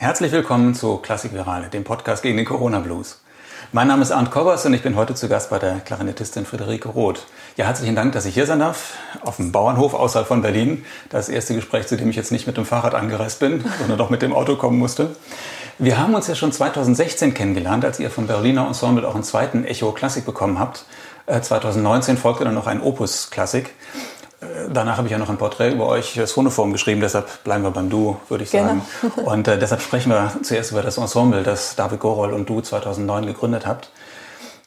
Herzlich willkommen zu Klassik Virale, dem Podcast gegen den Corona Blues. Mein Name ist Arndt Kobbers und ich bin heute zu Gast bei der Klarinettistin Friederike Roth. Ja, herzlichen Dank, dass ich hier sein darf, auf dem Bauernhof außerhalb von Berlin. Das erste Gespräch, zu dem ich jetzt nicht mit dem Fahrrad angereist bin, sondern doch mit dem Auto kommen musste. Wir haben uns ja schon 2016 kennengelernt, als ihr vom Berliner Ensemble auch einen zweiten Echo Klassik bekommen habt. 2019 äh, folgte dann noch ein Opus Klassik. Äh, danach habe ich ja noch ein Porträt über euch das Phonoform geschrieben, deshalb bleiben wir beim Du, würde ich sagen. Genau. Und äh, deshalb sprechen wir zuerst über das Ensemble, das David Gorol und du 2009 gegründet habt.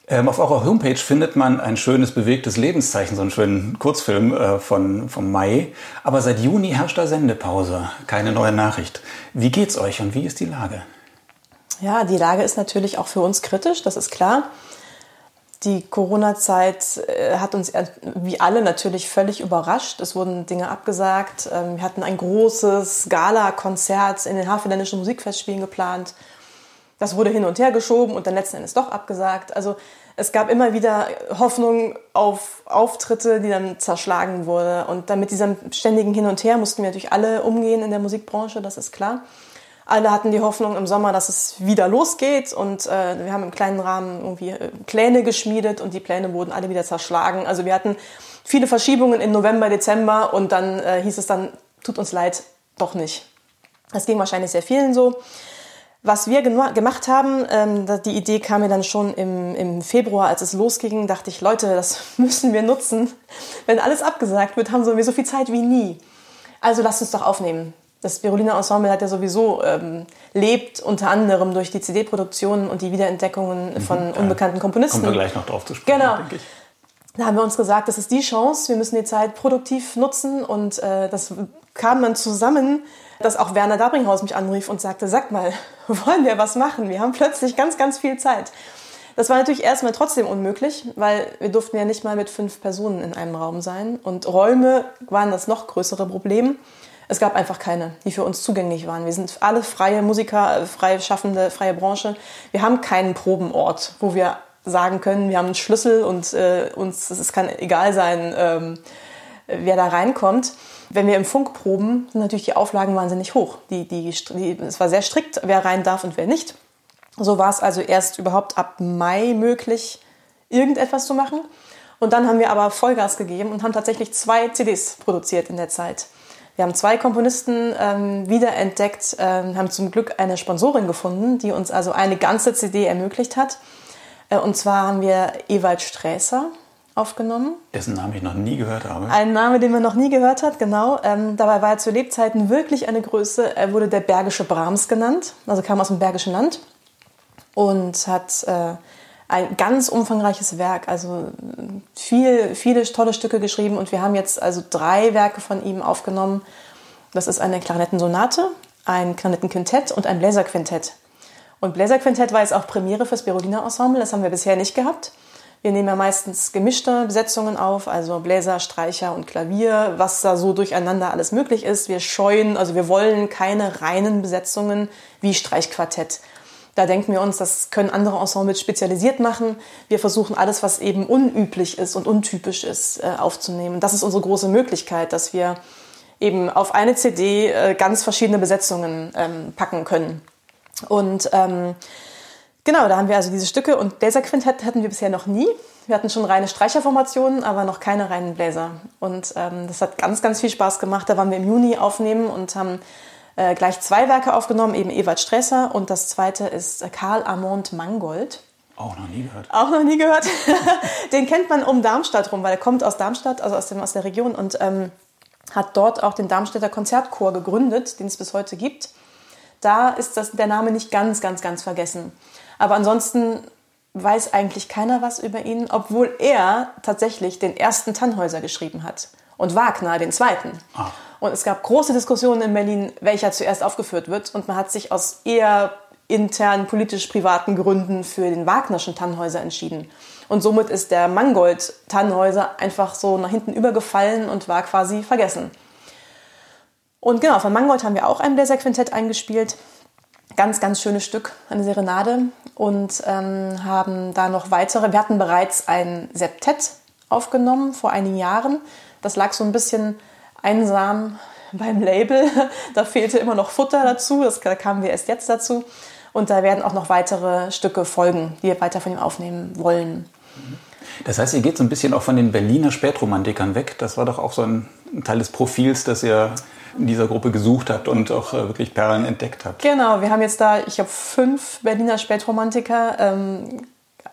Ähm, auf eurer Homepage findet man ein schönes, bewegtes Lebenszeichen, so einen schönen Kurzfilm äh, von, vom Mai. Aber seit Juni herrscht da Sendepause, keine neue Nachricht. Wie geht's euch und wie ist die Lage? Ja, die Lage ist natürlich auch für uns kritisch, das ist klar. Die Corona-Zeit äh, hat uns wie alle natürlich völlig überrascht. Es wurden Dinge abgesagt. Ähm, wir hatten ein großes Gala-Konzert in den Havelländischen Musikfestspielen geplant. Das wurde hin und her geschoben und dann letzten Endes doch abgesagt. Also es gab immer wieder Hoffnung auf Auftritte, die dann zerschlagen wurden. Und damit diesem ständigen Hin und Her mussten wir natürlich alle umgehen in der Musikbranche, das ist klar. Alle hatten die Hoffnung im Sommer, dass es wieder losgeht und äh, wir haben im kleinen Rahmen irgendwie äh, Pläne geschmiedet und die Pläne wurden alle wieder zerschlagen. Also wir hatten viele Verschiebungen im November, Dezember und dann äh, hieß es dann, tut uns leid, doch nicht. Das ging wahrscheinlich sehr vielen so. Was wir gemacht haben, ähm, die Idee kam mir dann schon im, im Februar, als es losging, dachte ich, Leute, das müssen wir nutzen. Wenn alles abgesagt wird, haben wir so viel Zeit wie nie. Also lasst uns doch aufnehmen das Berolina Ensemble hat ja sowieso ähm, lebt unter anderem durch die CD-Produktionen und die Wiederentdeckungen mhm, von unbekannten Komponisten. Kommen wir gleich noch drauf zu sprechen, genau. denke ich. Da haben wir uns gesagt, das ist die Chance, wir müssen die Zeit produktiv nutzen und äh, das kam dann zusammen, dass auch Werner Dabringhaus mich anrief und sagte, sag mal, wollen wir was machen? Wir haben plötzlich ganz, ganz viel Zeit. Das war natürlich erstmal trotzdem unmöglich, weil wir durften ja nicht mal mit fünf Personen in einem Raum sein und Räume waren das noch größere Problem. Es gab einfach keine, die für uns zugänglich waren. Wir sind alle freie Musiker, freie Schaffende, freie Branche. Wir haben keinen Probenort, wo wir sagen können, wir haben einen Schlüssel und äh, uns es kann egal sein, ähm, wer da reinkommt. Wenn wir im Funk proben, sind natürlich die Auflagen wahnsinnig hoch. Die, die, die, es war sehr strikt, wer rein darf und wer nicht. So war es also erst überhaupt ab Mai möglich, irgendetwas zu machen. Und dann haben wir aber Vollgas gegeben und haben tatsächlich zwei CDs produziert in der Zeit. Wir haben zwei Komponisten ähm, wiederentdeckt, ähm, haben zum Glück eine Sponsorin gefunden, die uns also eine ganze CD ermöglicht hat. Äh, und zwar haben wir Ewald Sträßer aufgenommen. Dessen Namen ich noch nie gehört habe. Ein Name, den man noch nie gehört hat, genau. Ähm, dabei war er zu Lebzeiten wirklich eine Größe. Er wurde der Bergische Brahms genannt, also kam aus dem Bergischen Land und hat äh, ein ganz umfangreiches Werk, also viel, viele tolle Stücke geschrieben und wir haben jetzt also drei Werke von ihm aufgenommen. Das ist eine Klarinettensonate, ein Klarinettenquintett und ein Bläserquintett. Und Bläserquintett war jetzt auch Premiere fürs Berolina Ensemble, das haben wir bisher nicht gehabt. Wir nehmen ja meistens gemischte Besetzungen auf, also Bläser, Streicher und Klavier, was da so durcheinander alles möglich ist. Wir scheuen, also wir wollen keine reinen Besetzungen wie Streichquartett. Da denken wir uns, das können andere Ensembles spezialisiert machen. Wir versuchen alles, was eben unüblich ist und untypisch ist, äh, aufzunehmen. Das ist unsere große Möglichkeit, dass wir eben auf eine CD äh, ganz verschiedene Besetzungen ähm, packen können. Und ähm, genau, da haben wir also diese Stücke und Bläserquintett hatten wir bisher noch nie. Wir hatten schon reine Streicherformationen, aber noch keine reinen Bläser. Und ähm, das hat ganz, ganz viel Spaß gemacht. Da waren wir im Juni aufnehmen und haben äh, gleich zwei Werke aufgenommen, eben Ewald Stresser und das zweite ist Karl Amond Mangold. Auch noch nie gehört. Auch noch nie gehört. den kennt man um Darmstadt rum, weil er kommt aus Darmstadt, also aus, dem, aus der Region und ähm, hat dort auch den Darmstädter Konzertchor gegründet, den es bis heute gibt. Da ist das, der Name nicht ganz, ganz, ganz vergessen. Aber ansonsten weiß eigentlich keiner was über ihn, obwohl er tatsächlich den ersten Tannhäuser geschrieben hat und Wagner den zweiten. Ach. Und es gab große Diskussionen in Berlin, welcher zuerst aufgeführt wird. Und man hat sich aus eher internen, politisch-privaten Gründen für den Wagnerschen Tannhäuser entschieden. Und somit ist der Mangold Tannhäuser einfach so nach hinten übergefallen und war quasi vergessen. Und genau, von Mangold haben wir auch ein Bläserquintett eingespielt. Ganz, ganz schönes Stück, eine Serenade. Und ähm, haben da noch weitere. Wir hatten bereits ein Septett aufgenommen vor einigen Jahren. Das lag so ein bisschen einsam beim Label. Da fehlte immer noch Futter dazu, das, da kamen wir erst jetzt dazu. Und da werden auch noch weitere Stücke folgen, die wir weiter von ihm aufnehmen wollen. Das heißt, ihr geht so ein bisschen auch von den Berliner Spätromantikern weg. Das war doch auch so ein Teil des Profils, das ihr in dieser Gruppe gesucht habt und auch äh, wirklich Perlen entdeckt habt. Genau, wir haben jetzt da, ich habe fünf Berliner Spätromantiker ähm,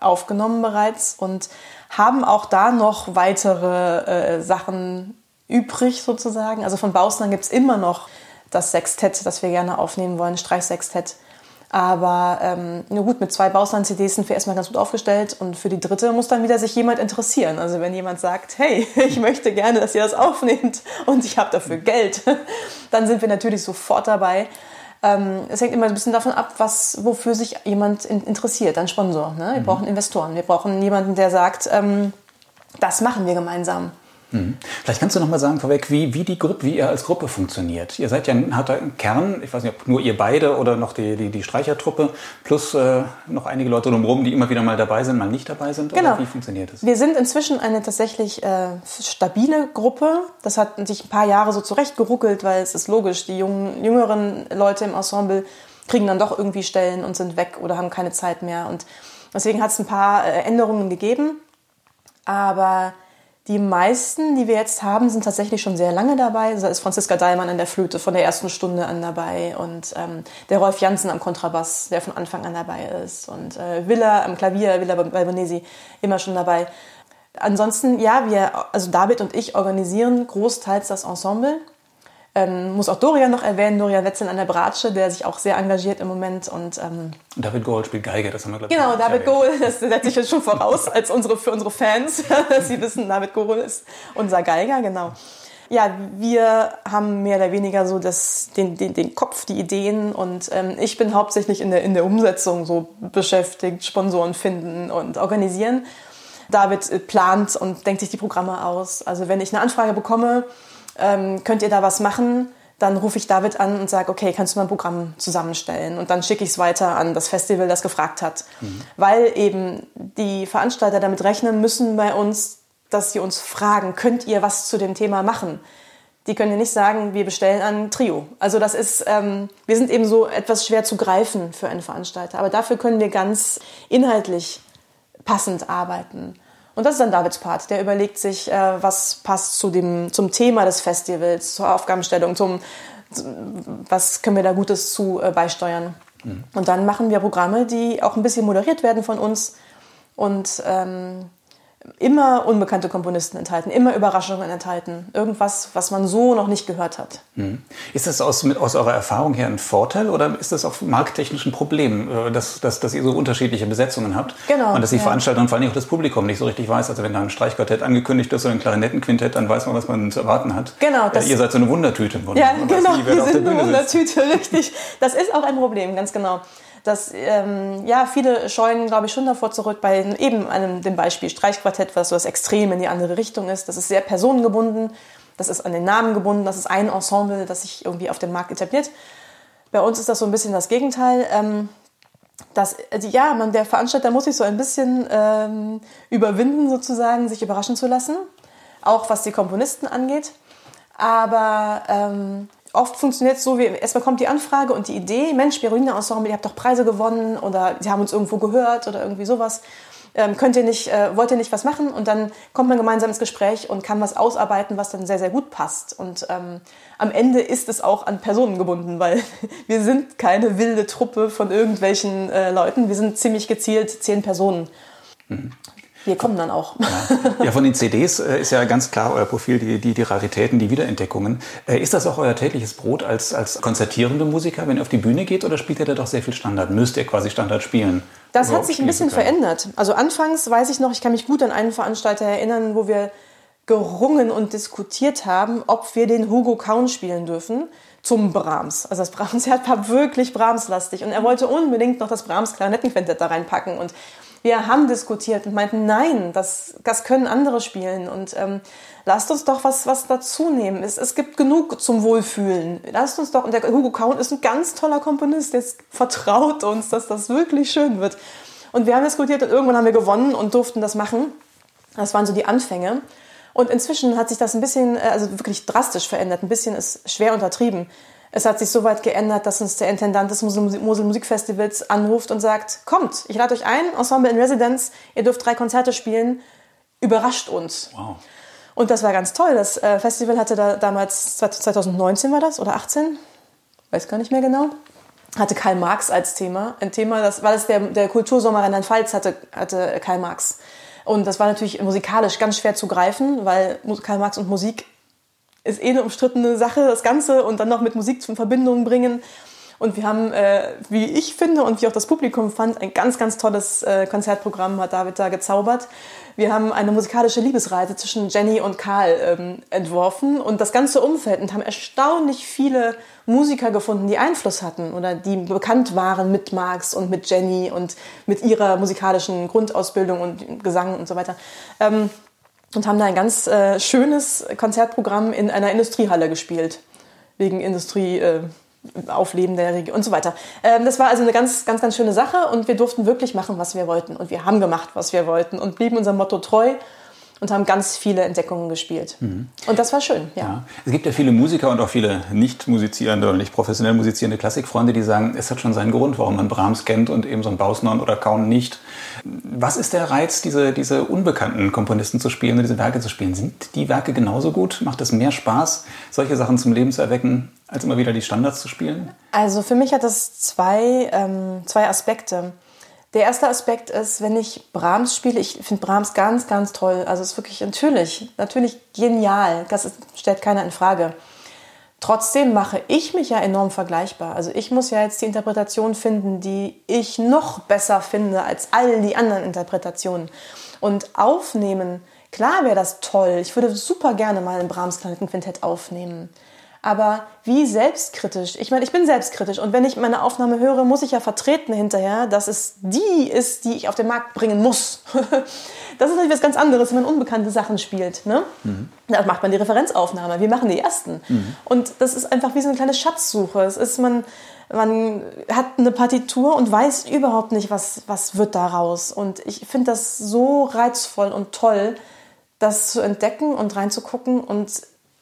aufgenommen bereits und haben auch da noch weitere äh, Sachen übrig sozusagen. Also von Bausnern gibt es immer noch das Sextett, das wir gerne aufnehmen wollen, Streichsextett. Aber ähm, nur gut, mit zwei Bausland-CDs sind wir erstmal ganz gut aufgestellt und für die dritte muss dann wieder sich jemand interessieren. Also wenn jemand sagt, hey, ich möchte gerne, dass ihr das aufnehmt und ich habe dafür Geld, dann sind wir natürlich sofort dabei. Ähm, es hängt immer ein bisschen davon ab, was, wofür sich jemand in, interessiert, ein Sponsor. Ne? Wir mhm. brauchen Investoren, wir brauchen jemanden, der sagt, ähm, das machen wir gemeinsam. Mhm. Vielleicht kannst du noch mal sagen vorweg, wie, wie die Gruppe, wie ihr als Gruppe funktioniert. Ihr seid ja ein harter Kern, ich weiß nicht, ob nur ihr beide oder noch die, die, die Streichertruppe, plus äh, noch einige Leute drumherum, die immer wieder mal dabei sind, mal nicht dabei sind. Genau. Oder wie funktioniert das? Wir sind inzwischen eine tatsächlich äh, stabile Gruppe. Das hat sich ein paar Jahre so zurechtgeruckelt, weil es ist logisch, die jungen, jüngeren Leute im Ensemble kriegen dann doch irgendwie Stellen und sind weg oder haben keine Zeit mehr. Und deswegen hat es ein paar äh, Änderungen gegeben. Aber die meisten, die wir jetzt haben, sind tatsächlich schon sehr lange dabei. Da ist Franziska Dahlmann an der Flöte von der ersten Stunde an dabei und ähm, der Rolf Janssen am Kontrabass, der von Anfang an dabei ist und äh, Villa am Klavier, Villa Balbonesi immer schon dabei. Ansonsten, ja, wir, also David und ich organisieren großteils das Ensemble. Ähm, muss auch Dorian noch erwähnen, Dorian Wetzel an der Bratsche, der sich auch sehr engagiert im Moment. Und, ähm, David Gohl spielt Geige, das haben wir, glaube ich, Genau, David Gohl, das setze ich jetzt schon voraus als unsere, für unsere Fans, dass sie wissen, David Gohl ist unser Geiger, genau. Ja, wir haben mehr oder weniger so das, den, den, den Kopf, die Ideen und ähm, ich bin hauptsächlich in der, in der Umsetzung so beschäftigt, Sponsoren finden und organisieren. David plant und denkt sich die Programme aus. Also wenn ich eine Anfrage bekomme, ähm, könnt ihr da was machen? Dann rufe ich David an und sage, okay, kannst du mal ein Programm zusammenstellen? Und dann schicke ich es weiter an das Festival, das gefragt hat. Mhm. Weil eben die Veranstalter damit rechnen müssen bei uns, dass sie uns fragen, könnt ihr was zu dem Thema machen? Die können ja nicht sagen, wir bestellen ein Trio. Also das ist, ähm, wir sind eben so etwas schwer zu greifen für einen Veranstalter. Aber dafür können wir ganz inhaltlich passend arbeiten. Und das ist dann Davids Part. Der überlegt sich, äh, was passt zu dem, zum Thema des Festivals, zur Aufgabenstellung, zum, was können wir da Gutes zu äh, beisteuern. Mhm. Und dann machen wir Programme, die auch ein bisschen moderiert werden von uns und ähm, immer unbekannte Komponisten enthalten, immer Überraschungen enthalten. Irgendwas, was man so noch nicht gehört hat. Mhm. Ist das aus, aus eurer Erfahrung her ein Vorteil oder ist das auch markttechnisch ein Problem, äh, dass, dass, dass ihr so unterschiedliche Besetzungen habt? Genau. Und dass die ja. Veranstalter und vor allem auch das Publikum nicht so richtig weiß. Also wenn da ein Streichquartett angekündigt ist oder ein Klarinettenquintett, dann weiß man, was man zu erwarten hat. Genau. Das, ihr seid so eine Wundertüte. Ja, genau. Wir sind eine Wundertüte, richtig. Das ist auch ein Problem, ganz genau dass ähm, ja, viele scheuen, glaube ich, schon davor zurück bei eben einem, dem Beispiel Streichquartett, was so das Extrem in die andere Richtung ist. Das ist sehr personengebunden, das ist an den Namen gebunden, das ist ein Ensemble, das sich irgendwie auf dem Markt etabliert. Bei uns ist das so ein bisschen das Gegenteil. Ähm, dass, also ja, man, der Veranstalter muss sich so ein bisschen ähm, überwinden, sozusagen, sich überraschen zu lassen, auch was die Komponisten angeht. Aber ähm, oft funktioniert es so, wie erstmal kommt die Anfrage und die Idee, Mensch, Berolina Ensemble, ihr habt doch Preise gewonnen oder sie haben uns irgendwo gehört oder irgendwie sowas. Ähm, könnt ihr nicht, äh, wollt ihr nicht was machen? Und dann kommt man gemeinsam ins Gespräch und kann was ausarbeiten, was dann sehr, sehr gut passt. Und ähm, am Ende ist es auch an Personen gebunden, weil wir sind keine wilde Truppe von irgendwelchen äh, Leuten. Wir sind ziemlich gezielt zehn Personen. Mhm. Wir kommen dann auch. Ja, ja von den CDs äh, ist ja ganz klar euer Profil, die, die, die Raritäten, die Wiederentdeckungen. Äh, ist das auch euer tägliches Brot als, als konzertierende Musiker, wenn ihr auf die Bühne geht, oder spielt ihr da doch sehr viel Standard? Müsst ihr quasi Standard spielen? Das hat sich ein bisschen verändert. Also anfangs weiß ich noch, ich kann mich gut an einen Veranstalter erinnern, wo wir gerungen und diskutiert haben, ob wir den Hugo Kaun spielen dürfen zum Brahms. Also das Brahms-Herd war wirklich Brahms-lastig und er wollte unbedingt noch das Brahms-Klarinettenquintett da reinpacken und wir haben diskutiert und meinten, nein, das, das können andere spielen und ähm, lasst uns doch was, was dazu nehmen. Es, es gibt genug zum Wohlfühlen. Lasst uns doch, und der Hugo Kaun ist ein ganz toller Komponist, der vertraut uns, dass das wirklich schön wird. Und wir haben diskutiert und irgendwann haben wir gewonnen und durften das machen. Das waren so die Anfänge. Und inzwischen hat sich das ein bisschen, äh, also wirklich drastisch verändert. Ein bisschen ist schwer untertrieben. Es hat sich so weit geändert, dass uns der Intendant des Mosel Musikfestivals anruft und sagt, kommt, ich lade euch ein, Ensemble in Residence, ihr dürft drei Konzerte spielen, überrascht uns. Wow. Und das war ganz toll. Das äh, Festival hatte da damals, 2019 war das oder 18, weiß gar nicht mehr genau, hatte Karl Marx als Thema. Ein Thema, das war das der, der Kultursommer Rheinland-Pfalz hatte, hatte Karl Marx. Und das war natürlich musikalisch ganz schwer zu greifen, weil Karl Marx und Musik ist eh eine umstrittene Sache, das Ganze und dann noch mit Musik zu Verbindungen bringen. Und wir haben, äh, wie ich finde und wie auch das Publikum fand, ein ganz, ganz tolles äh, Konzertprogramm hat David da gezaubert. Wir haben eine musikalische Liebesreise zwischen Jenny und Karl ähm, entworfen und das ganze Umfeld und haben erstaunlich viele Musiker gefunden, die Einfluss hatten oder die bekannt waren mit Marx und mit Jenny und mit ihrer musikalischen Grundausbildung und Gesang und so weiter. Ähm, und haben da ein ganz äh, schönes Konzertprogramm in einer Industriehalle gespielt. Wegen Industrie, äh, Aufleben der Region und so weiter. Ähm, das war also eine ganz, ganz, ganz schöne Sache und wir durften wirklich machen, was wir wollten. Und wir haben gemacht, was wir wollten und blieben unserem Motto treu und haben ganz viele Entdeckungen gespielt. Mhm. Und das war schön, ja. ja. Es gibt ja viele Musiker und auch viele nicht musizierende oder nicht professionell musizierende Klassikfreunde, die sagen, es hat schon seinen Grund, warum man Brahms kennt und eben so ein Bausnon oder Kaun nicht. Was ist der Reiz, diese, diese unbekannten Komponisten zu spielen, diese Werke zu spielen? Sind die Werke genauso gut? Macht es mehr Spaß, solche Sachen zum Leben zu erwecken, als immer wieder die Standards zu spielen? Also für mich hat das zwei, ähm, zwei Aspekte. Der erste Aspekt ist, wenn ich Brahms spiele, ich finde Brahms ganz, ganz toll. Also es ist wirklich natürlich, natürlich genial. Das ist, stellt keiner in Frage. Trotzdem mache ich mich ja enorm vergleichbar. Also ich muss ja jetzt die Interpretation finden, die ich noch besser finde als all die anderen Interpretationen. Und aufnehmen, klar wäre das toll. Ich würde super gerne mal ein Brahms Planetenquintett aufnehmen. Aber wie selbstkritisch? Ich meine, ich bin selbstkritisch und wenn ich meine Aufnahme höre, muss ich ja vertreten hinterher, dass es die ist, die ich auf den Markt bringen muss. das ist natürlich was ganz anderes, wenn man unbekannte Sachen spielt. Ne? Mhm. Da macht man die Referenzaufnahme. Wir machen die ersten. Mhm. Und das ist einfach wie so eine kleine Schatzsuche. Es ist, man, man hat eine Partitur und weiß überhaupt nicht, was, was wird daraus. Und ich finde das so reizvoll und toll, das zu entdecken und reinzugucken und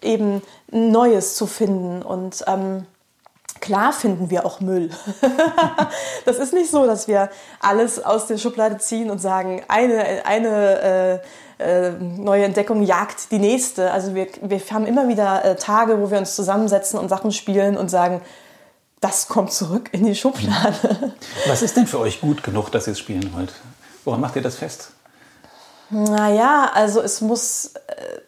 eben Neues zu finden. Und ähm, klar finden wir auch Müll. das ist nicht so, dass wir alles aus der Schublade ziehen und sagen, eine, eine äh, äh, neue Entdeckung jagt die nächste. Also wir, wir haben immer wieder äh, Tage, wo wir uns zusammensetzen und Sachen spielen und sagen, das kommt zurück in die Schublade. Was ist denn für euch gut genug, dass ihr es spielen wollt? Woran macht ihr das fest? Naja, also es muss, äh,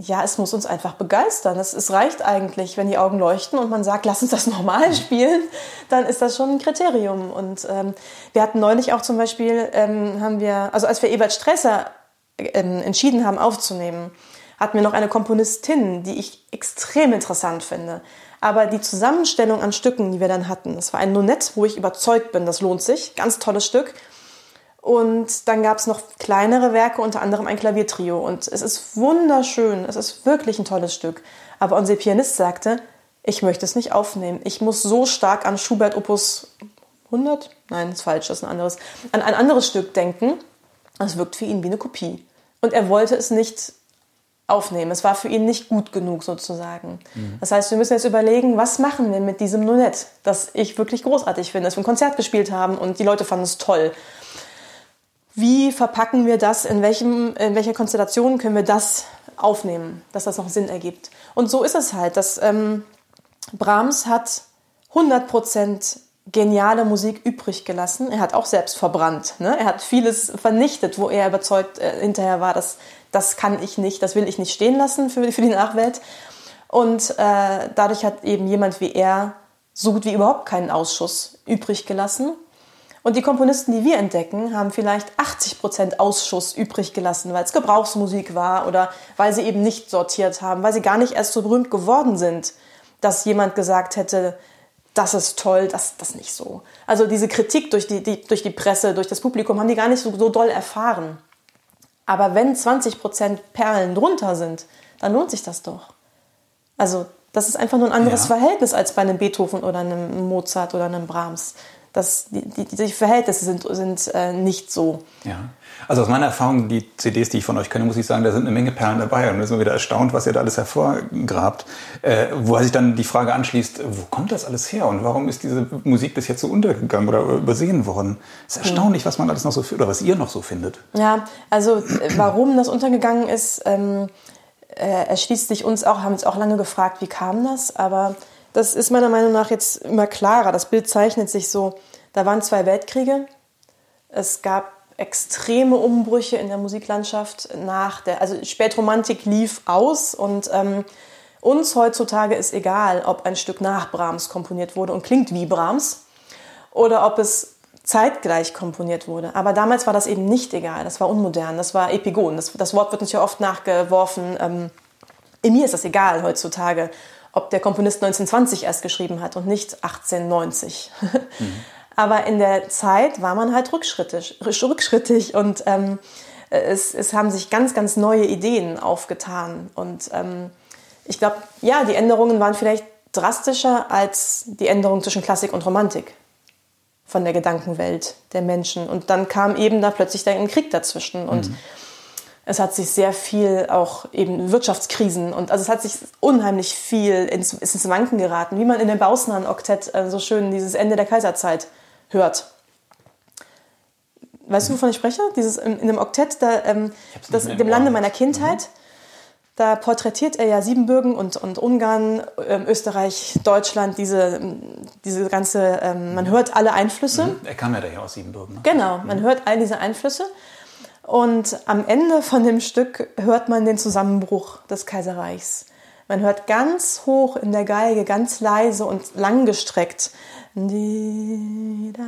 ja, es muss uns einfach begeistern. Es, es reicht eigentlich, wenn die Augen leuchten und man sagt, lass uns das normal spielen, dann ist das schon ein Kriterium. Und ähm, wir hatten neulich auch zum Beispiel, ähm, haben wir, also als wir Ebert Stresser ähm, entschieden haben aufzunehmen, hatten wir noch eine Komponistin, die ich extrem interessant finde. Aber die Zusammenstellung an Stücken, die wir dann hatten, das war ein Nonett, wo ich überzeugt bin, das lohnt sich, ganz tolles Stück. Und dann gab es noch kleinere Werke, unter anderem ein Klaviertrio. Und es ist wunderschön, es ist wirklich ein tolles Stück. Aber unser Pianist sagte, ich möchte es nicht aufnehmen. Ich muss so stark an Schubert Opus 100, nein, ist falsch, das ist ein anderes, an ein anderes Stück denken. Es wirkt für ihn wie eine Kopie. Und er wollte es nicht aufnehmen. Es war für ihn nicht gut genug sozusagen. Mhm. Das heißt, wir müssen jetzt überlegen, was machen wir mit diesem Nonett, das ich wirklich großartig finde, das wir ein Konzert gespielt haben und die Leute fanden es toll wie verpacken wir das, in, welchem, in welcher Konstellation können wir das aufnehmen, dass das noch Sinn ergibt. Und so ist es halt, dass ähm, Brahms hat 100% geniale Musik übrig gelassen. Er hat auch selbst verbrannt. Ne? Er hat vieles vernichtet, wo er überzeugt äh, hinterher war, dass das kann ich nicht, das will ich nicht stehen lassen für, für die Nachwelt. Und äh, dadurch hat eben jemand wie er so gut wie überhaupt keinen Ausschuss übrig gelassen. Und die Komponisten, die wir entdecken, haben vielleicht 80 Prozent Ausschuss übrig gelassen, weil es Gebrauchsmusik war oder weil sie eben nicht sortiert haben, weil sie gar nicht erst so berühmt geworden sind, dass jemand gesagt hätte, das ist toll, das, das nicht so. Also diese Kritik durch die, die, durch die Presse, durch das Publikum haben die gar nicht so, so doll erfahren. Aber wenn 20 Prozent Perlen drunter sind, dann lohnt sich das doch. Also das ist einfach nur ein anderes ja. Verhältnis als bei einem Beethoven oder einem Mozart oder einem Brahms Das, die, die, die Verhältnisse sind, sind äh, nicht so. Ja. Also aus meiner Erfahrung, die CDs, die ich von euch kenne, muss ich sagen, da sind eine Menge Perlen dabei. Und da sind wir wieder erstaunt, was ihr da alles hervorgrabt. Äh, wo sich dann die Frage anschließt, wo kommt das alles her? Und warum ist diese Musik bis jetzt so untergegangen oder übersehen worden? Es ist erstaunlich, was man alles noch so oder was ihr noch so findet. Ja, also äh, warum das untergegangen ist, ähm, äh, erschließt sich uns auch, haben uns auch lange gefragt, wie kam das? Aber das ist meiner Meinung nach jetzt immer klarer. Das Bild zeichnet sich so. Da waren zwei Weltkriege. Es gab extreme Umbrüche in der Musiklandschaft nach der, also Spätromantik lief aus und ähm, uns heutzutage ist egal, ob ein Stück nach Brahms komponiert wurde und klingt wie Brahms oder ob es zeitgleich komponiert wurde. Aber damals war das eben nicht egal, das war unmodern, das war Epigon. Das, das Wort wird uns ja oft nachgeworfen. Ähm, in mir ist das egal heutzutage, ob der Komponist 1920 erst geschrieben hat und nicht 1890. Mhm. Aber in der Zeit war man halt rückschrittig, rückschrittig und ähm, es, es haben sich ganz, ganz neue Ideen aufgetan. Und ähm, ich glaube, ja, die Änderungen waren vielleicht drastischer als die Änderung zwischen Klassik und Romantik von der Gedankenwelt der Menschen. Und dann kam eben da plötzlich ein Krieg dazwischen. Und mhm. Es hat sich sehr viel auch eben Wirtschaftskrisen und also es hat sich unheimlich viel ins, ins Wanken geraten, wie man in dem Bausnan-Oktett äh, so schön dieses Ende der Kaiserzeit hört. Weißt du, wovon ich spreche? Dieses in, in dem Oktett, da, ähm, das, dem Lande meiner Kindheit. Mhm. Da porträtiert er ja Siebenbürgen und, und Ungarn, ähm, Österreich, Deutschland, diese, diese ganze, ähm, man hört alle Einflüsse. Mhm. Er kam ja daher aus Siebenbürgen. Ne? Genau, man mhm. hört all diese Einflüsse. Und am Ende von dem Stück hört man den Zusammenbruch des Kaiserreichs. Man hört ganz hoch in der Geige, ganz leise und langgestreckt man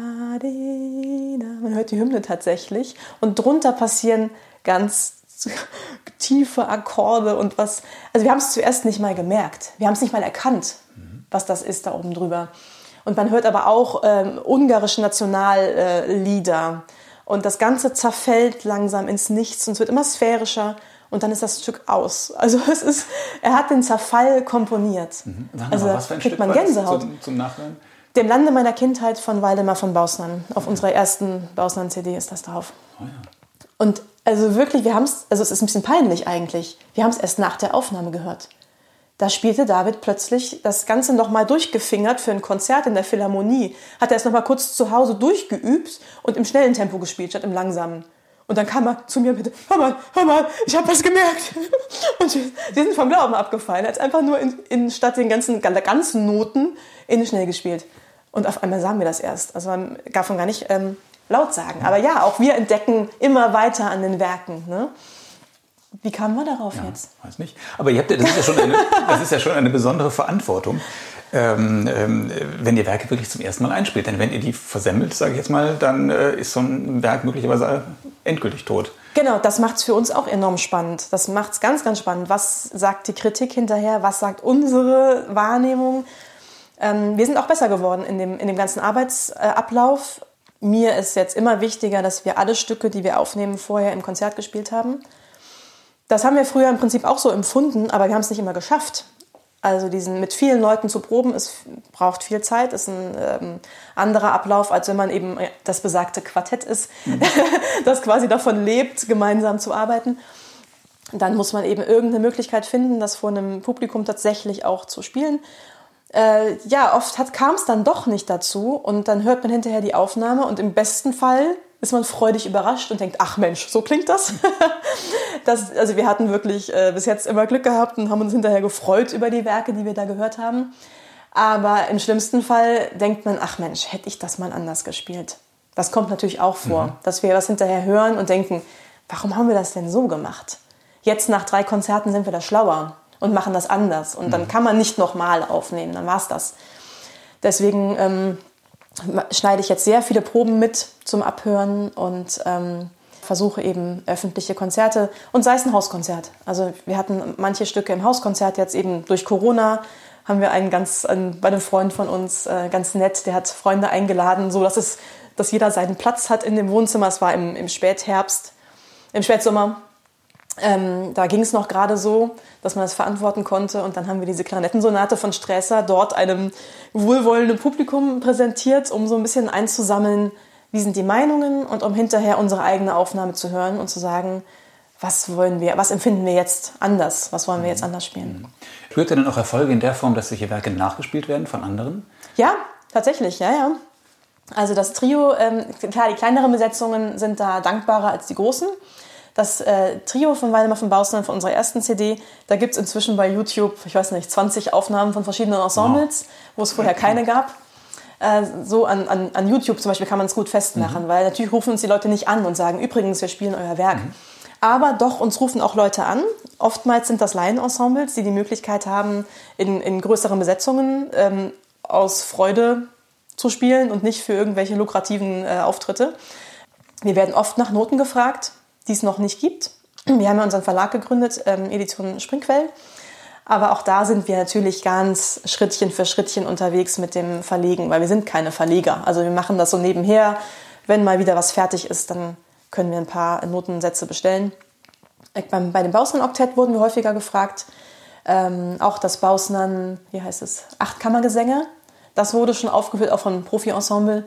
hört die Hymne tatsächlich und drunter passieren ganz tiefe Akkorde und was. Also wir haben es zuerst nicht mal gemerkt. Wir haben es nicht mal erkannt, was das ist da oben drüber. Und man hört aber auch ähm, ungarische Nationallieder. Äh, und das Ganze zerfällt langsam ins Nichts und es wird immer sphärischer und dann ist das Stück aus. Also es ist, er hat den Zerfall komponiert. Mhm. Also was für ein kriegt Stück man Gänsehaut. Zum, zum Nachhören? Dem Lande meiner Kindheit von Waldemar von Bausnan. Auf unserer ersten Bausnan-CD ist das drauf. Oh ja. Und also wirklich, wir haben es, also es ist ein bisschen peinlich eigentlich. Wir haben es erst nach der Aufnahme gehört. Da spielte David plötzlich das Ganze nochmal durchgefingert für ein Konzert in der Philharmonie. Hat er es nochmal kurz zu Hause durchgeübt und im schnellen Tempo gespielt, statt im langsamen. Und dann kam er zu mir mit, hör mal, hör mal, ich habe was gemerkt. Und sie sind vom Glauben abgefallen. Er hat einfach nur in, in, statt den ganzen, ganzen Noten in schnell gespielt. Und auf einmal sagen wir das erst. Also man darf man gar nicht ähm, laut sagen. Aber ja, auch wir entdecken immer weiter an den Werken. Ne? Wie kam man darauf ja, jetzt? Weiß nicht. Aber ihr habt, das, ist ja schon eine, das ist ja schon eine besondere Verantwortung, ähm, ähm, wenn ihr Werke wirklich zum ersten Mal einspielt. Denn wenn ihr die versemmelt, sage ich jetzt mal, dann äh, ist so ein Werk möglicherweise endgültig tot. Genau, das macht es für uns auch enorm spannend. Das macht es ganz, ganz spannend. Was sagt die Kritik hinterher? Was sagt unsere Wahrnehmung? Ähm, wir sind auch besser geworden in dem, in dem ganzen Arbeitsablauf. Mir ist jetzt immer wichtiger, dass wir alle Stücke, die wir aufnehmen, vorher im Konzert gespielt haben. Das haben wir früher im Prinzip auch so empfunden, aber wir haben es nicht immer geschafft. Also diesen mit vielen Leuten zu proben, es braucht viel Zeit, ist ein ähm, anderer Ablauf, als wenn man eben das besagte Quartett ist, mhm. das quasi davon lebt, gemeinsam zu arbeiten. Dann muss man eben irgendeine Möglichkeit finden, das vor einem Publikum tatsächlich auch zu spielen äh, ja, oft kam es dann doch nicht dazu und dann hört man hinterher die Aufnahme und im besten Fall ist man freudig überrascht und denkt, ach Mensch, so klingt das. das also wir hatten wirklich äh, bis jetzt immer Glück gehabt und haben uns hinterher gefreut über die Werke, die wir da gehört haben. Aber im schlimmsten Fall denkt man, ach Mensch, hätte ich das mal anders gespielt. Das kommt natürlich auch vor, mhm. dass wir was hinterher hören und denken, warum haben wir das denn so gemacht? Jetzt nach drei Konzerten sind wir da schlauer und machen das anders. Und dann mhm. kann man nicht nochmal aufnehmen, dann war es das. Deswegen ähm, schneide ich jetzt sehr viele Proben mit zum Abhören und ähm, versuche eben öffentliche Konzerte und sei es ein Hauskonzert. Also wir hatten manche Stücke im Hauskonzert jetzt eben durch Corona haben wir einen ganz einen, bei einem Freund von uns äh, ganz nett, der hat Freunde eingeladen, so dass es dass jeder seinen Platz hat in dem Wohnzimmer. Es war im, im Spätherbst, im Spätsommer Ähm, da ging es noch gerade so, dass man das verantworten konnte. Und dann haben wir diese Klarinettensonate von Strässer dort einem wohlwollenden Publikum präsentiert, um so ein bisschen einzusammeln, wie sind die Meinungen und um hinterher unsere eigene Aufnahme zu hören und zu sagen, was wollen wir, was empfinden wir jetzt anders, was wollen wir jetzt anders spielen. Spürt ihr denn auch Erfolge in der Form, dass solche Werke nachgespielt werden von anderen? Ja, tatsächlich, ja, ja. Also das Trio, ähm, klar, die kleineren Besetzungen sind da dankbarer als die großen. Das äh, Trio von Waldemar von Bausland von unserer ersten CD, da gibt es inzwischen bei YouTube, ich weiß nicht, 20 Aufnahmen von verschiedenen Ensembles, wow. wo es vorher keine gab. Äh, so an, an, an YouTube zum Beispiel kann man es gut festmachen, mhm. weil natürlich rufen uns die Leute nicht an und sagen, übrigens, wir spielen euer Werk. Mhm. Aber doch, uns rufen auch Leute an. Oftmals sind das Laienensembles, die die Möglichkeit haben, in, in größeren Besetzungen ähm, aus Freude zu spielen und nicht für irgendwelche lukrativen äh, Auftritte. Wir werden oft nach Noten gefragt, die es noch nicht gibt. Wir haben ja unseren Verlag gegründet, ähm, Edition Springquell. Aber auch da sind wir natürlich ganz Schrittchen für Schrittchen unterwegs mit dem Verlegen, weil wir sind keine Verleger. Also wir machen das so nebenher. Wenn mal wieder was fertig ist, dann können wir ein paar Notensätze bestellen. Äh, bei dem Bausnan-Oktett wurden wir häufiger gefragt. Ähm, auch das Bausnan, wie heißt es, Achtkammergesänge. Das wurde schon aufgeführt, auch von Profi-Ensemble.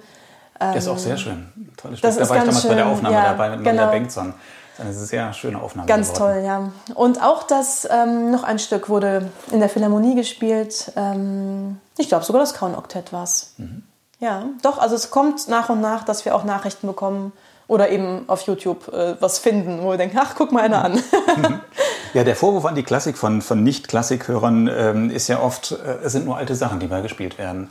Ähm, das ist auch sehr schön. Tolles Stück. Da war ich damals schön. bei der Aufnahme ja, dabei mit genau. Maria Bengtson. Das ist eine sehr schöne Aufnahme. Ganz geworden. toll, ja. Und auch das, ähm, noch ein Stück wurde in der Philharmonie gespielt. Ähm, ich glaube sogar das Kraun-Oktett war es. Mhm. Ja, doch, also es kommt nach und nach, dass wir auch Nachrichten bekommen oder eben auf YouTube äh, was finden, wo wir denken, ach, guck mal einer an. ja, der Vorwurf an die Klassik von, von Nicht-Klassikhörern ähm, ist ja oft, äh, es sind nur alte Sachen, die mal gespielt werden.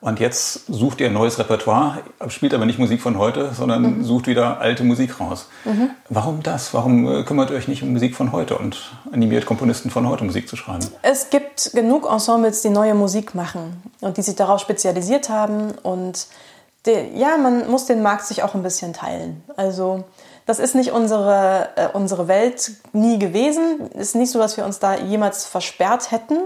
Und jetzt sucht ihr ein neues Repertoire, spielt aber nicht Musik von heute, sondern mhm. sucht wieder alte Musik raus. Mhm. Warum das? Warum äh, kümmert ihr euch nicht um Musik von heute und animiert Komponisten von heute Musik zu schreiben? Es gibt genug Ensembles, die neue Musik machen und die sich darauf spezialisiert haben und de, ja, man muss den Markt sich auch ein bisschen teilen. Also das ist nicht unsere, äh, unsere Welt nie gewesen. Es ist nicht so, dass wir uns da jemals versperrt hätten.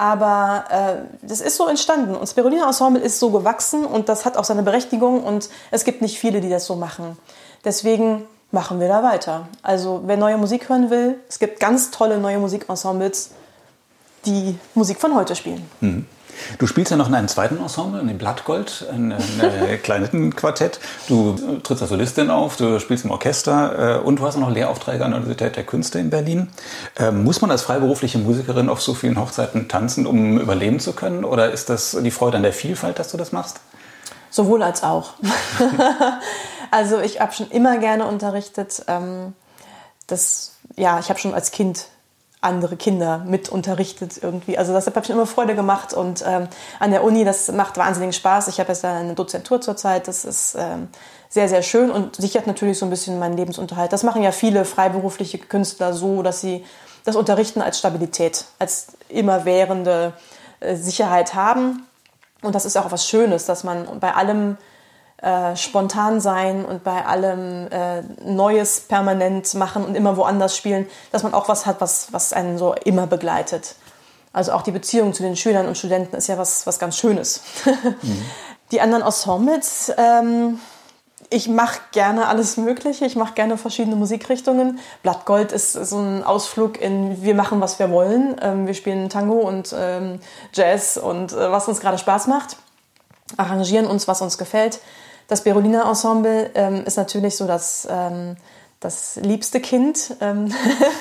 Aber äh, das ist so entstanden. Und das Berolina Ensemble ist so gewachsen und das hat auch seine Berechtigung und es gibt nicht viele, die das so machen. Deswegen machen wir da weiter. Also wer neue Musik hören will, es gibt ganz tolle neue Musikensembles, die Musik von heute spielen. Mhm. Du spielst ja noch in einem zweiten Ensemble, in dem Blattgold, ein, ein Kleinettenquartett. Du trittst als Solistin auf, du spielst im Orchester äh, und du hast auch noch Lehraufträge an der Universität der Künste in Berlin. Ähm, muss man als freiberufliche Musikerin auf so vielen Hochzeiten tanzen, um überleben zu können? Oder ist das die Freude an der Vielfalt, dass du das machst? Sowohl als auch. also ich habe schon immer gerne unterrichtet. Ähm, das, ja, ich habe schon als Kind andere Kinder mit unterrichtet irgendwie. Also das habe ich immer Freude gemacht und ähm, an der Uni, das macht wahnsinnigen Spaß. Ich habe jetzt eine Dozentur zurzeit, das ist ähm, sehr, sehr schön und sichert natürlich so ein bisschen meinen Lebensunterhalt. Das machen ja viele freiberufliche Künstler so, dass sie das Unterrichten als Stabilität, als immerwährende äh, Sicherheit haben. Und das ist auch was Schönes, dass man bei allem äh, spontan sein und bei allem äh, Neues permanent machen und immer woanders spielen, dass man auch was hat, was, was einen so immer begleitet. Also auch die Beziehung zu den Schülern und Studenten ist ja was, was ganz Schönes. Mhm. Die anderen Ensembles, ähm, ich mache gerne alles Mögliche. Ich mache gerne verschiedene Musikrichtungen. Blattgold ist so ein Ausflug in wir machen, was wir wollen. Ähm, wir spielen Tango und ähm, Jazz und äh, was uns gerade Spaß macht. Arrangieren uns, was uns gefällt. Das Berolina Ensemble ähm, ist natürlich so das, ähm, das liebste Kind. Ähm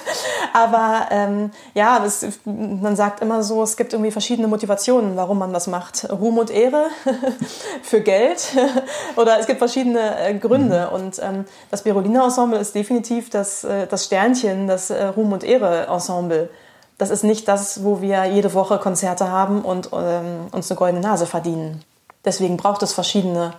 Aber ähm, ja, das, man sagt immer so, es gibt irgendwie verschiedene Motivationen, warum man das macht. Ruhm und Ehre für Geld oder es gibt verschiedene äh, Gründe. Mhm. Und ähm, das Berolina Ensemble ist definitiv das, äh, das Sternchen, das äh, Ruhm und Ehre Ensemble. Das ist nicht das, wo wir jede Woche Konzerte haben und ähm, uns eine goldene Nase verdienen. Deswegen braucht es verschiedene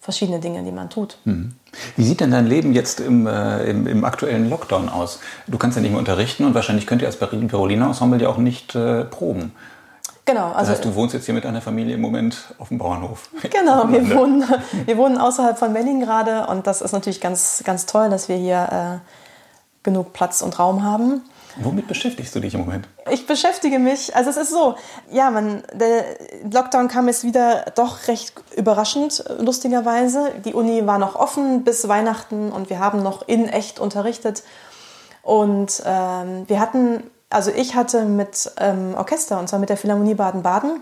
verschiedene Dinge, die man tut. Mhm. Wie sieht denn dein Leben jetzt im, äh, im, im, aktuellen Lockdown aus? Du kannst ja nicht mehr unterrichten und wahrscheinlich könnt ihr als Berolina Ensemble ja auch nicht äh, proben. Genau. Also, das heißt, du wohnst jetzt hier mit deiner Familie im Moment auf dem Bauernhof. Genau, wir wohnen, wir wohnen außerhalb von Berlin gerade und das ist natürlich ganz, ganz toll, dass wir hier äh, genug Platz und Raum haben. Womit beschäftigst du dich im Moment? Ich beschäftige mich, also es ist so, ja, man, der Lockdown kam jetzt wieder doch recht überraschend, lustigerweise. Die Uni war noch offen bis Weihnachten und wir haben noch in echt unterrichtet. Und ähm, wir hatten, also ich hatte mit ähm, Orchester, und zwar mit der Philharmonie Baden-Baden,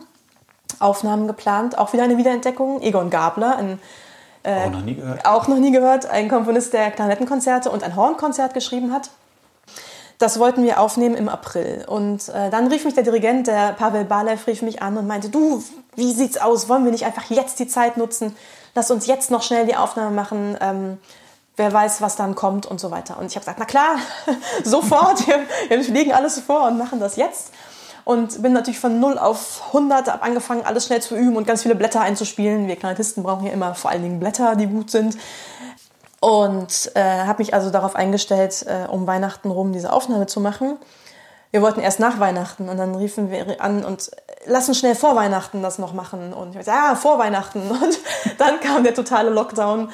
Aufnahmen geplant. Auch wieder eine Wiederentdeckung. Egon Gabler, ein äh, auch noch nie gehört. Auch noch nie gehört. Ein Komponist, der Klarinettenkonzerte und ein Hornkonzert geschrieben hat. Das wollten wir aufnehmen im April. Und äh, dann rief mich der Dirigent, der Pavel Balev, rief mich an und meinte, du, wie sieht's aus? Wollen wir nicht einfach jetzt die Zeit nutzen? Lass uns jetzt noch schnell die Aufnahme machen. Ähm, wer weiß, was dann kommt und so weiter. Und ich habe gesagt, na klar, sofort, wir, wir legen alles vor und machen das jetzt. Und bin natürlich von 0 auf 100 ab angefangen, alles schnell zu üben und ganz viele Blätter einzuspielen. Wir Kleinartisten brauchen ja immer vor allen Dingen Blätter, die gut sind. Und äh, habe mich also darauf eingestellt, äh, um Weihnachten rum diese Aufnahme zu machen. Wir wollten erst nach Weihnachten und dann riefen wir an und lassen schnell vor Weihnachten das noch machen. Und ich gesagt, ja, vor Weihnachten. Und dann kam der totale Lockdown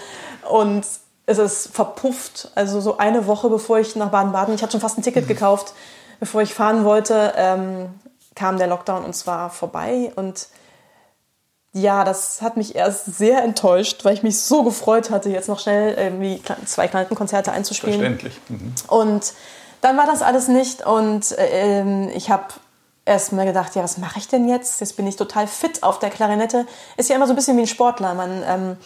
und es ist verpufft. Also so eine Woche bevor ich nach Baden-Baden, ich hatte schon fast ein Ticket gekauft, bevor ich fahren wollte, ähm, kam der Lockdown und zwar vorbei. Und ja, das hat mich erst sehr enttäuscht, weil ich mich so gefreut hatte, jetzt noch schnell irgendwie zwei Konzerte einzuspielen. Verständlich. Mhm. Und dann war das alles nicht und äh, ich habe erst mal gedacht, ja, was mache ich denn jetzt? Jetzt bin ich total fit auf der Klarinette. Ist ja immer so ein bisschen wie ein Sportler. Man, ähm,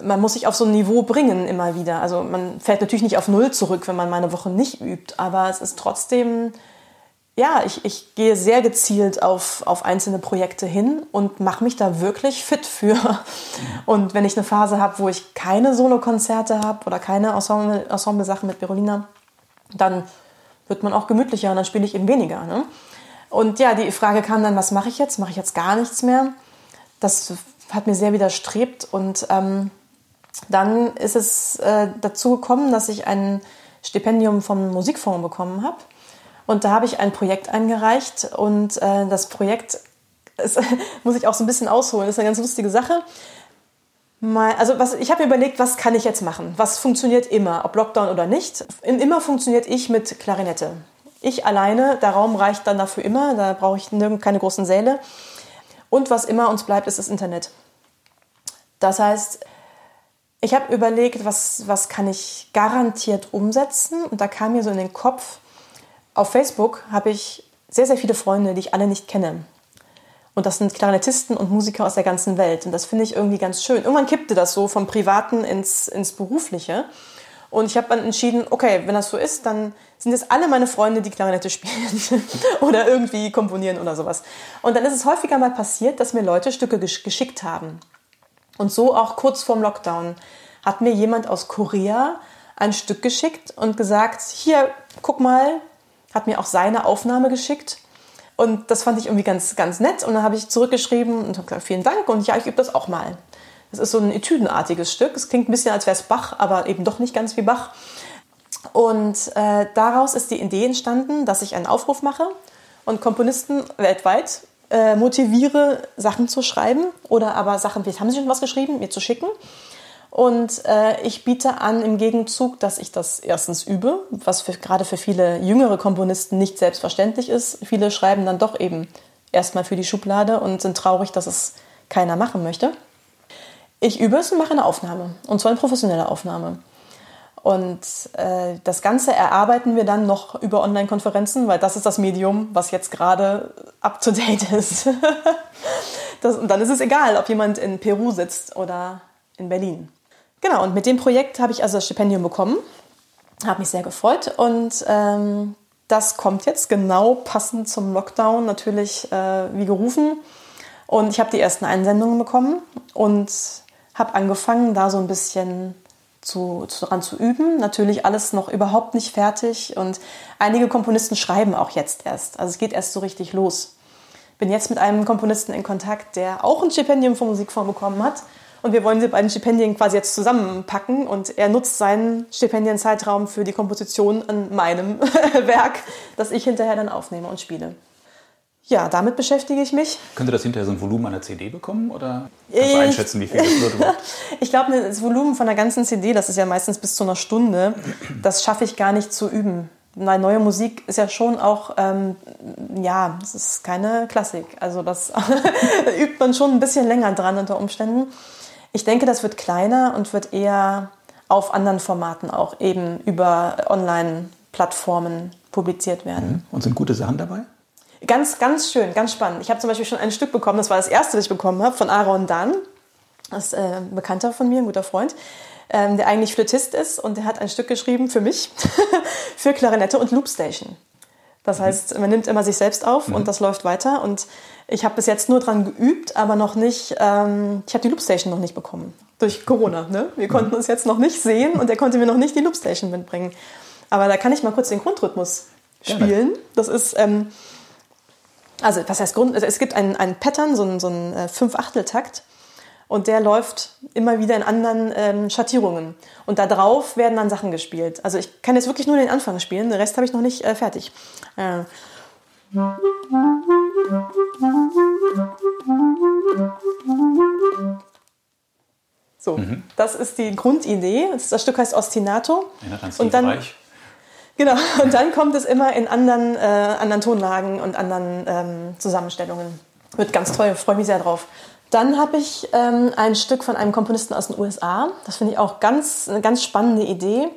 man muss sich auf so ein Niveau bringen immer wieder. Also man fällt natürlich nicht auf Null zurück, wenn man mal eine Woche nicht übt, aber es ist trotzdem ja, ich, ich gehe sehr gezielt auf, auf einzelne Projekte hin und mache mich da wirklich fit für. Und wenn ich eine Phase habe, wo ich keine Solokonzerte habe oder keine Ensemble-Sachen Ensemble mit Berolina, dann wird man auch gemütlicher und dann spiele ich eben weniger. Ne? Und ja, die Frage kam dann, was mache ich jetzt? Mache ich jetzt gar nichts mehr? Das hat mir sehr widerstrebt und ähm, dann ist es äh, dazu gekommen, dass ich ein Stipendium vom Musikfonds bekommen habe und da habe ich ein Projekt eingereicht und äh, das Projekt ist, muss ich auch so ein bisschen ausholen. Das ist eine ganz lustige Sache. Mal, also was, ich habe mir überlegt, was kann ich jetzt machen? Was funktioniert immer, ob Lockdown oder nicht? Immer funktioniert ich mit Klarinette. Ich alleine, der Raum reicht dann dafür immer, da brauche ich keine großen Säle. Und was immer uns bleibt, ist das Internet. Das heißt, ich habe überlegt, was, was kann ich garantiert umsetzen? Und da kam mir so in den Kopf, auf Facebook habe ich sehr, sehr viele Freunde, die ich alle nicht kenne. Und das sind Klarinettisten und Musiker aus der ganzen Welt. Und das finde ich irgendwie ganz schön. Irgendwann kippte das so vom Privaten ins, ins Berufliche. Und ich habe dann entschieden, okay, wenn das so ist, dann sind es alle meine Freunde, die Klarinette spielen oder irgendwie komponieren oder sowas. Und dann ist es häufiger mal passiert, dass mir Leute Stücke geschickt haben. Und so auch kurz vorm Lockdown hat mir jemand aus Korea ein Stück geschickt und gesagt, hier, guck mal, hat mir auch seine Aufnahme geschickt. Und das fand ich irgendwie ganz, ganz nett. Und dann habe ich zurückgeschrieben und habe gesagt, vielen Dank. Und ja, ich übe das auch mal. Das ist so ein etüdenartiges Stück. Es klingt ein bisschen, als wäre es Bach, aber eben doch nicht ganz wie Bach. Und äh, daraus ist die Idee entstanden, dass ich einen Aufruf mache und Komponisten weltweit äh, motiviere, Sachen zu schreiben oder aber Sachen, wie haben sie schon was geschrieben, mir zu schicken. Und äh, ich biete an im Gegenzug, dass ich das erstens übe, was für, gerade für viele jüngere Komponisten nicht selbstverständlich ist. Viele schreiben dann doch eben erstmal für die Schublade und sind traurig, dass es keiner machen möchte. Ich übe es und mache eine Aufnahme. Und zwar eine professionelle Aufnahme. Und äh, das Ganze erarbeiten wir dann noch über Online-Konferenzen, weil das ist das Medium, was jetzt gerade up-to-date ist. das, und dann ist es egal, ob jemand in Peru sitzt oder in Berlin. Genau, und mit dem Projekt habe ich also das Stipendium bekommen. Habe mich sehr gefreut und ähm, das kommt jetzt genau passend zum Lockdown natürlich äh, wie gerufen. Und ich habe die ersten Einsendungen bekommen und habe angefangen, da so ein bisschen zu, zu, dran zu üben. Natürlich alles noch überhaupt nicht fertig und einige Komponisten schreiben auch jetzt erst. Also es geht erst so richtig los. Bin jetzt mit einem Komponisten in Kontakt, der auch ein Stipendium für Musikform bekommen hat und wir wollen die beiden Stipendien quasi jetzt zusammenpacken. Und er nutzt seinen Stipendienzeitraum für die Komposition an meinem Werk, das ich hinterher dann aufnehme und spiele. Ja, damit beschäftige ich mich. Könnte das hinterher so ein Volumen einer CD bekommen oder kannst du einschätzen, wie viel das wird? ich glaube, das Volumen von der ganzen CD, das ist ja meistens bis zu einer Stunde, das schaffe ich gar nicht zu üben. Weil neue Musik ist ja schon auch, ähm, ja, es ist keine Klassik. Also das übt man schon ein bisschen länger dran unter Umständen. Ich denke, das wird kleiner und wird eher auf anderen Formaten auch eben über online Plattformen publiziert werden. Und sind gute Sachen dabei? Ganz, ganz schön, ganz spannend. Ich habe zum Beispiel schon ein Stück bekommen, das war das erste, das ich bekommen habe, von Aaron Dan. Das ist äh, ein Bekannter von mir, ein guter Freund, ähm, der eigentlich Flötist ist und der hat ein Stück geschrieben für mich, für Klarinette und Loopstation. Das mhm. heißt, man nimmt immer sich selbst auf mhm. und das läuft weiter. Und ich habe bis jetzt nur dran geübt, aber noch nicht, ähm, ich habe die Loopstation noch nicht bekommen. Durch Corona. Ne? Wir mhm. konnten uns jetzt noch nicht sehen und er konnte mir noch nicht die Loopstation mitbringen. Aber da kann ich mal kurz den Grundrhythmus spielen. Gerne. Das ist, ähm, also was heißt Grund? Also es gibt ein, ein Pattern, so ein, so ein äh, Fünf-Achtel-Takt. Und der läuft immer wieder in anderen ähm, Schattierungen. Und da drauf werden dann Sachen gespielt. Also ich kann jetzt wirklich nur den Anfang spielen, den Rest habe ich noch nicht äh, fertig. Äh. So, mhm. das ist die Grundidee. Das Stück heißt Ostinato. Ja, und dann, Bereich. Genau, und dann kommt es immer in anderen, äh, anderen Tonlagen und anderen ähm, Zusammenstellungen. Wird ganz toll, freue mich sehr drauf. Dann habe ich ähm, ein Stück von einem Komponisten aus den USA. Das finde ich auch ganz, eine ganz spannende Idee.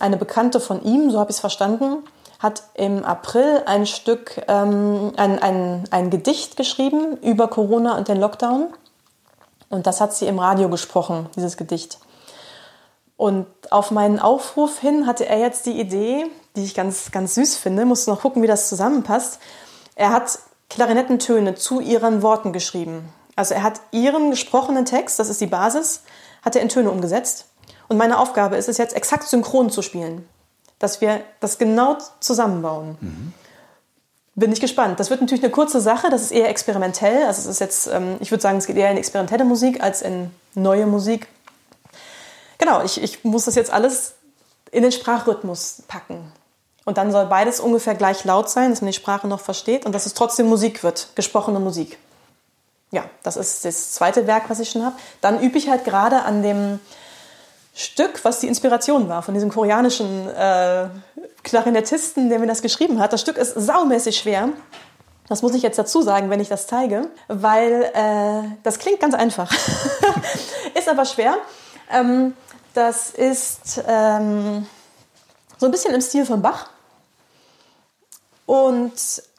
Eine Bekannte von ihm, so habe ich es verstanden, hat im April ein Stück, ähm, ein, ein, ein Gedicht geschrieben über Corona und den Lockdown. Und das hat sie im Radio gesprochen, dieses Gedicht. Und auf meinen Aufruf hin hatte er jetzt die Idee, die ich ganz, ganz süß finde, musste noch gucken, wie das zusammenpasst. Er hat Klarinettentöne zu ihren Worten geschrieben. Also er hat ihren gesprochenen Text, das ist die Basis, hat er in Töne umgesetzt. Und meine Aufgabe ist es jetzt exakt synchron zu spielen, dass wir das genau zusammenbauen. Mhm. Bin ich gespannt. Das wird natürlich eine kurze Sache, das ist eher experimentell. Also es ist jetzt, ähm, ich würde sagen, es geht eher in experimentelle Musik als in neue Musik. Genau, ich, ich muss das jetzt alles in den Sprachrhythmus packen. Und dann soll beides ungefähr gleich laut sein, dass man die Sprache noch versteht und dass es trotzdem Musik wird, gesprochene Musik. Ja, das ist das zweite Werk, was ich schon habe. Dann übe ich halt gerade an dem Stück, was die Inspiration war von diesem koreanischen äh, Klarinettisten, der mir das geschrieben hat. Das Stück ist saumäßig schwer. Das muss ich jetzt dazu sagen, wenn ich das zeige, weil äh, das klingt ganz einfach, ist aber schwer. Ähm, das ist ähm, so ein bisschen im Stil von Bach und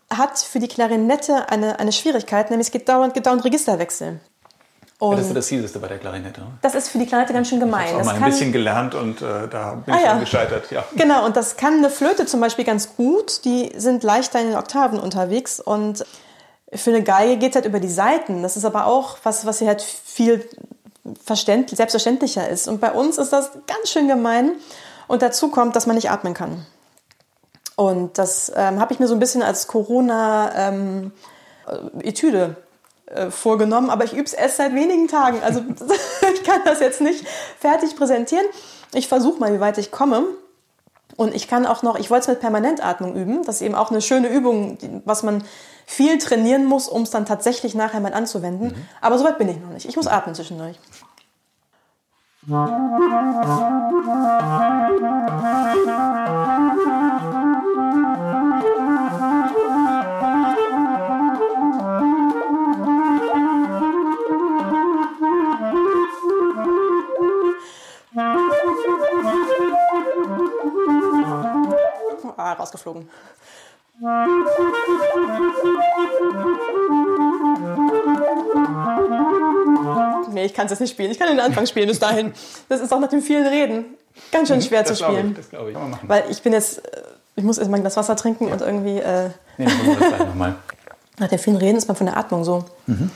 hat für die Klarinette eine, eine Schwierigkeit, nämlich es geht dauernd, geht dauernd Registerwechsel. Und ja, das ist das Fieseste bei der Klarinette. Das ist für die Klarinette ganz schön gemein. Ich habe mal ein bisschen gelernt und äh, da bin ah, ich ja. gescheitert. Ja. Genau, und das kann eine Flöte zum Beispiel ganz gut. Die sind leichter in den Oktaven unterwegs und für eine Geige geht es halt über die Seiten. Das ist aber auch was, was sie halt viel verständlich, selbstverständlicher ist. Und bei uns ist das ganz schön gemein. Und dazu kommt, dass man nicht atmen kann. Und das ähm, habe ich mir so ein bisschen als Corona-Etüde ähm, äh, vorgenommen, aber ich übe es erst seit wenigen Tagen. Also ich kann das jetzt nicht fertig präsentieren. Ich versuche mal, wie weit ich komme. Und ich kann auch noch, ich wollte es mit Permanentatmung üben. Das ist eben auch eine schöne Übung, was man viel trainieren muss, um es dann tatsächlich nachher mal anzuwenden. Mhm. Aber soweit bin ich noch nicht. Ich muss atmen zwischendurch. Ah, rausgeflogen. Nee, ich kann es jetzt nicht spielen. Ich kann den Anfang spielen bis dahin. Das ist auch nach dem vielen Reden ganz schön mhm, schwer das zu spielen. Ich, das glaube ich. Machen. Weil ich bin jetzt, äh, ich muss erstmal ein Glas Wasser trinken ja. und irgendwie. Äh, nee, dann wir das gleich nochmal. Nach dem vielen Reden ist man von der Atmung so. Mhm.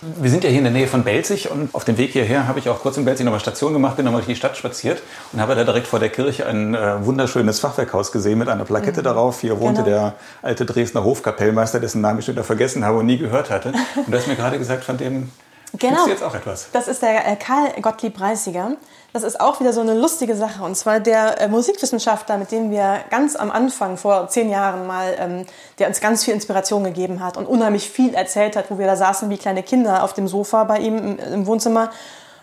Wir sind ja hier in der Nähe von Belzig und auf dem Weg hierher habe ich auch kurz in Belzig noch mal Station gemacht, bin nochmal durch die Stadt spaziert und habe da direkt vor der Kirche ein äh, wunderschönes Fachwerkhaus gesehen mit einer Plakette mhm. darauf. Hier wohnte genau. der alte Dresdner Hofkapellmeister, dessen Namen ich wieder vergessen habe und nie gehört hatte. Und du hast mir gerade gesagt, von dem Genau. jetzt auch etwas? Das ist der äh, Karl Gottlieb Reisiger. Das ist auch wieder so eine lustige Sache. Und zwar der äh, Musikwissenschaftler, mit dem wir ganz am Anfang, vor zehn Jahren mal, ähm, der uns ganz viel Inspiration gegeben hat und unheimlich viel erzählt hat, wo wir da saßen wie kleine Kinder auf dem Sofa bei ihm im, im Wohnzimmer.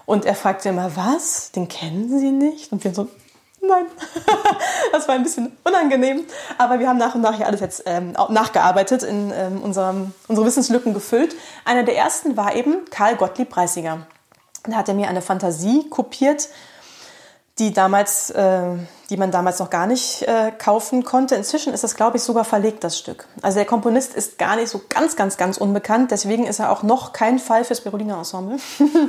Und er fragte immer, was? Den kennen Sie nicht? Und wir so, nein. das war ein bisschen unangenehm. Aber wir haben nach und nach hier alles jetzt ähm, nachgearbeitet, in ähm, unserem, unsere Wissenslücken gefüllt. Einer der ersten war eben Karl Gottlieb Preisiger. Da hat er mir eine Fantasie kopiert, die damals, äh, die man damals noch gar nicht äh, kaufen konnte. Inzwischen ist das, glaube ich, sogar verlegt, das Stück. Also der Komponist ist gar nicht so ganz, ganz, ganz unbekannt. Deswegen ist er auch noch kein Fall fürs Berolina Ensemble.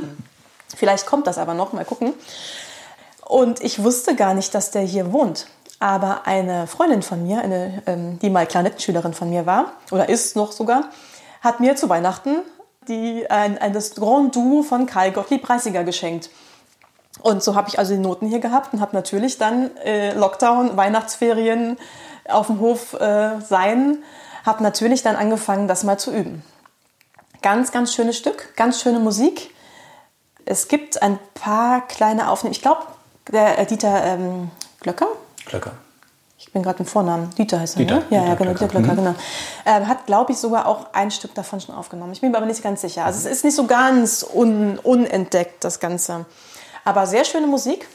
Vielleicht kommt das aber noch, mal gucken. Und ich wusste gar nicht, dass der hier wohnt. Aber eine Freundin von mir, eine, ähm, die mal Klarnettenschülerin von mir war, oder ist noch sogar, hat mir zu Weihnachten die, ein, das Grand Duo von Karl Gottlieb Reisiger geschenkt. Und so habe ich also die Noten hier gehabt und habe natürlich dann äh, Lockdown, Weihnachtsferien auf dem Hof äh, sein, habe natürlich dann angefangen, das mal zu üben. Ganz, ganz schönes Stück, ganz schöne Musik. Es gibt ein paar kleine Aufnahmen. Ich glaube, der äh, Dieter ähm, Glöcker. Glöcker. Ich bin gerade im Vornamen. Dieter heißt er, Dieter, ne? Ja, Dieter ja, genau. Dieter Glöcker, Mhm. genau. Ähm, hat, glaube ich, sogar auch ein Stück davon schon aufgenommen. Ich bin mir aber nicht ganz sicher. Also es ist nicht so ganz un, unentdeckt, das Ganze. Aber sehr schöne Musik.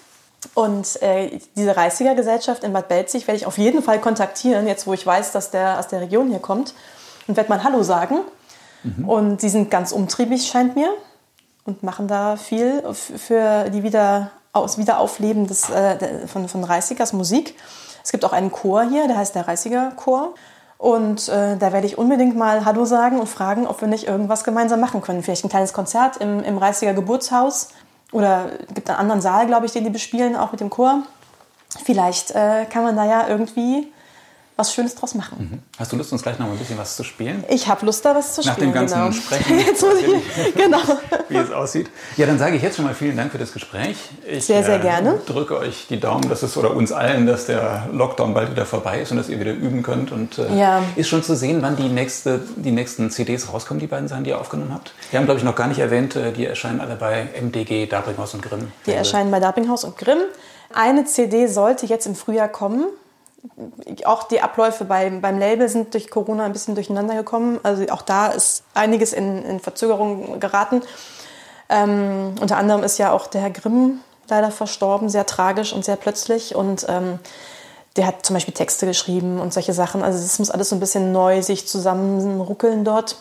Und äh, diese Reißiger Gesellschaft in Bad Belzig werde ich auf jeden Fall kontaktieren, jetzt wo ich weiß, dass der aus der Region hier kommt. Und werde mal Hallo sagen. Und die sind ganz umtriebig, scheint mir. Und machen da viel für die wieder, aus Wiederaufleben des, äh, von, von Reißigers Musik. Es gibt auch einen Chor hier, der heißt der Reißiger Chor. Und äh, da werde ich unbedingt mal Hallo sagen und fragen, ob wir nicht irgendwas gemeinsam machen können. Vielleicht ein kleines Konzert im, im Reißiger Geburtshaus. Oder es gibt einen anderen Saal, glaube ich, den die bespielen, auch mit dem Chor. Vielleicht äh, kann man da ja irgendwie was Schönes draus machen. Hast du Lust, uns gleich noch mal ein bisschen was zu spielen? Ich habe Lust, da was zu Nach spielen. dem ganzen genau. Sprechen. Jetzt muss ich, genau. wie es aussieht. Ja, dann sage ich jetzt schon mal vielen Dank für das Gespräch. Ich Sehr, sehr gerne. drücke euch die Daumen, dass es oder uns allen, dass der Lockdown bald wieder vorbei ist und dass ihr wieder üben könnt. Und äh, Ja. ist schon zu sehen, wann die, nächste, die nächsten CDs rauskommen, die beiden Sachen, die ihr aufgenommen habt. Wir haben, glaube ich, noch gar nicht erwähnt, äh, die erscheinen alle bei MDG, Dabringhaus und Grimm. Die erscheinen bei Darpinghaus und Grimm. Eine CD sollte jetzt im Frühjahr kommen. Auch die Abläufe beim, beim Label sind durch Corona ein bisschen durcheinander gekommen. Also auch da ist einiges in, in Verzögerung geraten. Ähm, unter anderem ist ja auch der Herr Grimm leider verstorben, sehr tragisch und sehr plötzlich. Und ähm, der hat zum Beispiel Texte geschrieben und solche Sachen. Also es muss alles so ein bisschen neu sich zusammenruckeln dort.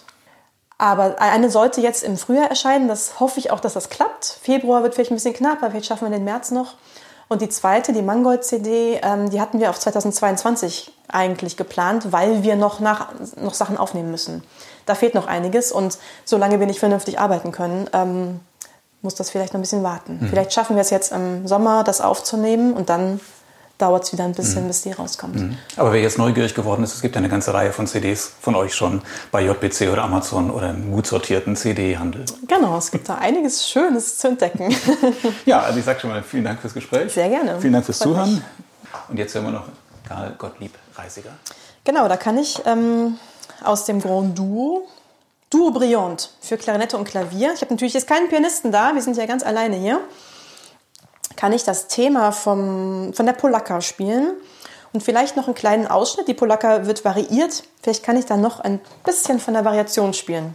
Aber eine sollte jetzt im Frühjahr erscheinen. Das hoffe ich auch, dass das klappt. Februar wird vielleicht ein bisschen knapp, aber vielleicht schaffen wir den März noch. Und die zweite, die Mangold-CD, ähm, die hatten wir auf 2022 eigentlich geplant, weil wir noch, nach, noch Sachen aufnehmen müssen. Da fehlt noch einiges und solange wir nicht vernünftig arbeiten können, ähm, muss das vielleicht noch ein bisschen warten. Vielleicht schaffen wir es jetzt im Sommer, das aufzunehmen und dann dauert es wieder ein bisschen, bis die rauskommt. Aber wer jetzt neugierig geworden ist, es gibt eine ganze Reihe von CDs von euch schon bei JBC oder Amazon oder im gut sortierten CD-Handel. Genau, es gibt da einiges Schönes zu entdecken. Ja, also ich sage schon mal vielen Dank fürs Gespräch. Sehr gerne. Vielen Dank fürs Freut Zuhören. mich. Und jetzt hören wir noch Karl Gottlieb Reisiger. Genau, da kann ich ähm, aus dem Grand Duo, Duo Brillant für Klarinette und Klavier. Ich habe natürlich jetzt keinen Pianisten da, wir sind ja ganz alleine hier. Kann ich das Thema vom, von der Polacca spielen und vielleicht noch einen kleinen Ausschnitt. Die Polacca wird variiert. Vielleicht kann ich dann noch ein bisschen von der Variation spielen.